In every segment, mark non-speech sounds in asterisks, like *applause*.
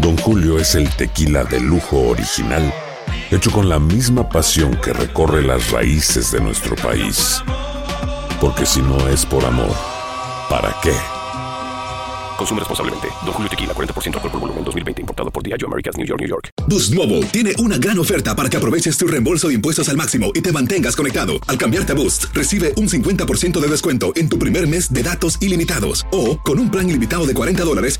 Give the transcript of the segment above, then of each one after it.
Don Julio es el tequila de lujo original, hecho con la misma pasión que recorre las raíces de nuestro país. Porque si no es por amor, ¿para qué? Consume responsablemente. Don Julio Tequila, 40% alcohol por volumen, 2020. Importado por Diageo Americas, New York, New York. Boost Mobile tiene una gran oferta para que aproveches tu reembolso de impuestos al máximo y te mantengas conectado. Al cambiarte a Boost, recibe un 50% de descuento en tu primer mes de datos ilimitados. O, con un plan ilimitado de 40 dólares,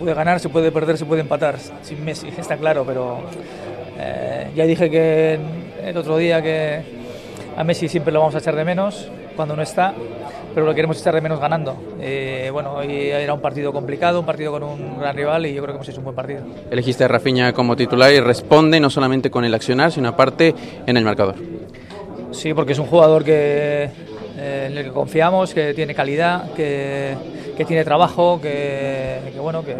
Puede ganar, se puede perder, se puede empatar. Sin Messi, *laughs* está claro, pero eh, ya dije que el otro día que a Messi siempre lo vamos a echar de menos cuando no está, pero lo queremos echar de menos ganando. Eh, bueno, hoy era un partido complicado, un partido con un gran rival y yo creo que hemos hecho un buen partido. Elegiste a Rafinha como titular y responde no solamente con el accionar, sino aparte en el marcador. Sí, porque es un jugador que, eh, en el que confiamos, que tiene calidad, que, que tiene trabajo, que, que bueno, que,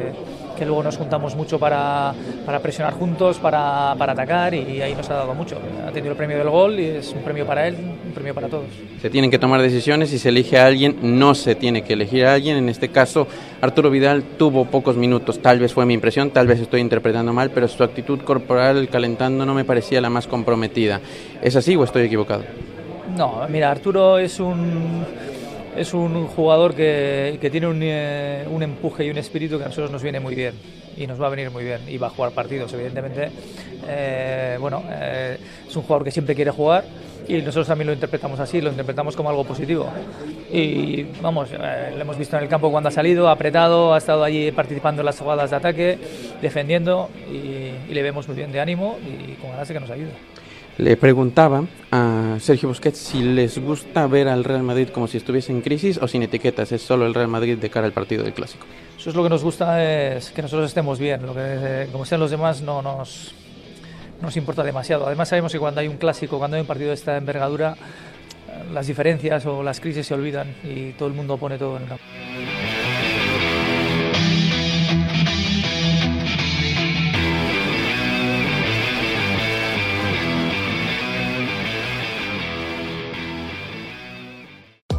que luego nos juntamos mucho para, para presionar juntos, para, para, atacar y ahí nos ha dado mucho. Ha tenido el premio del gol y es un premio para él, un premio para todos. Se tienen que tomar decisiones y se elige a alguien, no se tiene que elegir a alguien. En este caso, Arturo Vidal tuvo pocos minutos, tal vez fue mi impresión, tal vez estoy interpretando mal, pero su actitud corporal calentando no me parecía la más comprometida. ¿Es así o estoy equivocado? No, mira, Arturo es un es un jugador que, tiene un, eh, un, empuje y un espíritu que a nosotros nos viene muy bien y nos va a venir muy bien y va a jugar partidos, evidentemente. Eh, bueno, eh, es un jugador que siempre quiere jugar y nosotros también lo interpretamos así, lo interpretamos como algo positivo. Y vamos, lo hemos visto en el campo cuando ha salido, ha apretado, ha estado allí participando en las jugadas de ataque, defendiendo y, y le vemos muy bien de ánimo y con ganas de que nos ayude. Le preguntaba a Sergio Busquets si les gusta ver al Real Madrid como si estuviese en crisis o sin etiquetas, es solo el Real Madrid de cara al partido del Clásico. Eso es lo que nos gusta, es que nosotros estemos bien, lo que, eh, como sean los demás no nos, nos importa demasiado. Además sabemos que cuando hay un clásico, cuando hay un partido de esta envergadura, las diferencias o las crisis se olvidan y todo el mundo pone todo en el.